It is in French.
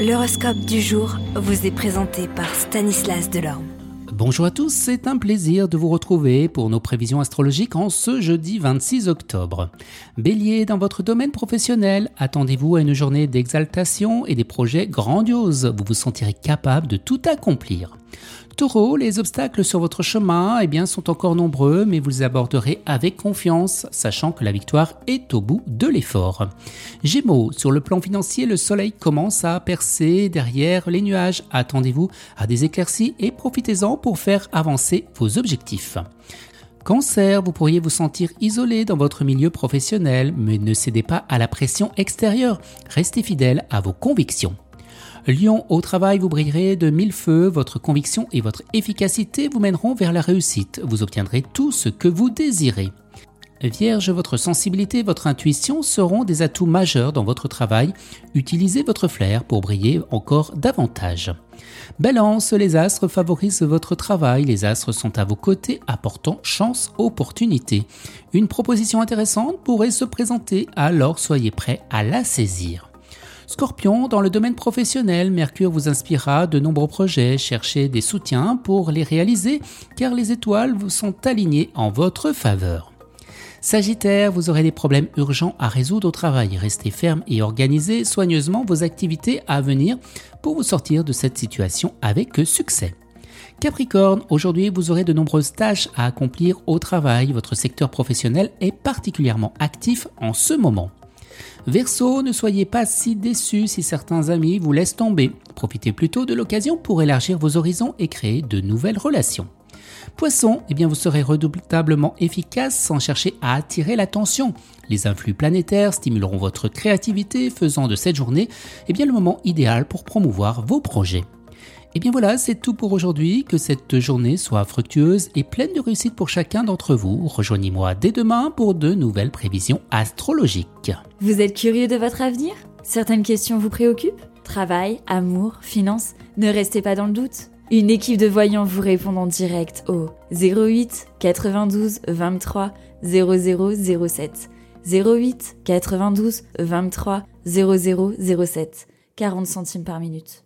L'horoscope du jour vous est présenté par Stanislas Delorme. Bonjour à tous, c'est un plaisir de vous retrouver pour nos prévisions astrologiques en ce jeudi 26 octobre. Bélier, dans votre domaine professionnel, attendez-vous à une journée d'exaltation et des projets grandioses. Vous vous sentirez capable de tout accomplir. Taureau, les obstacles sur votre chemin eh sont encore nombreux, mais vous les aborderez avec confiance, sachant que la victoire est au bout de l'effort. Gémeaux, sur le plan financier, le soleil commence à percer derrière les nuages. Attendez-vous à des éclaircies et profitez-en pour faire avancer vos objectifs. Cancer, vous pourriez vous sentir isolé dans votre milieu professionnel, mais ne cédez pas à la pression extérieure. Restez fidèle à vos convictions. Lion, au travail, vous brillerez de mille feux, votre conviction et votre efficacité vous mèneront vers la réussite, vous obtiendrez tout ce que vous désirez. Vierge, votre sensibilité votre intuition seront des atouts majeurs dans votre travail. Utilisez votre flair pour briller encore davantage. Balance, les astres favorisent votre travail, les astres sont à vos côtés apportant chance, opportunité. Une proposition intéressante pourrait se présenter, alors soyez prêt à la saisir. Scorpion, dans le domaine professionnel, Mercure vous inspirera de nombreux projets. Cherchez des soutiens pour les réaliser car les étoiles vous sont alignées en votre faveur. Sagittaire, vous aurez des problèmes urgents à résoudre au travail. Restez ferme et organisez soigneusement vos activités à venir pour vous sortir de cette situation avec succès. Capricorne, aujourd'hui vous aurez de nombreuses tâches à accomplir au travail. Votre secteur professionnel est particulièrement actif en ce moment. Verseau, ne soyez pas si déçus si certains amis vous laissent tomber. Profitez plutôt de l'occasion pour élargir vos horizons et créer de nouvelles relations. Poisson, eh bien vous serez redoutablement efficace sans chercher à attirer l'attention. Les influx planétaires stimuleront votre créativité, faisant de cette journée eh bien, le moment idéal pour promouvoir vos projets. Et eh bien voilà, c'est tout pour aujourd'hui. Que cette journée soit fructueuse et pleine de réussite pour chacun d'entre vous. Rejoignez-moi dès demain pour de nouvelles prévisions astrologiques. Vous êtes curieux de votre avenir? Certaines questions vous préoccupent? Travail, amour, finances Ne restez pas dans le doute. Une équipe de voyants vous répond en direct au 08 92 23 0007. 08 92 23 0007. 40 centimes par minute.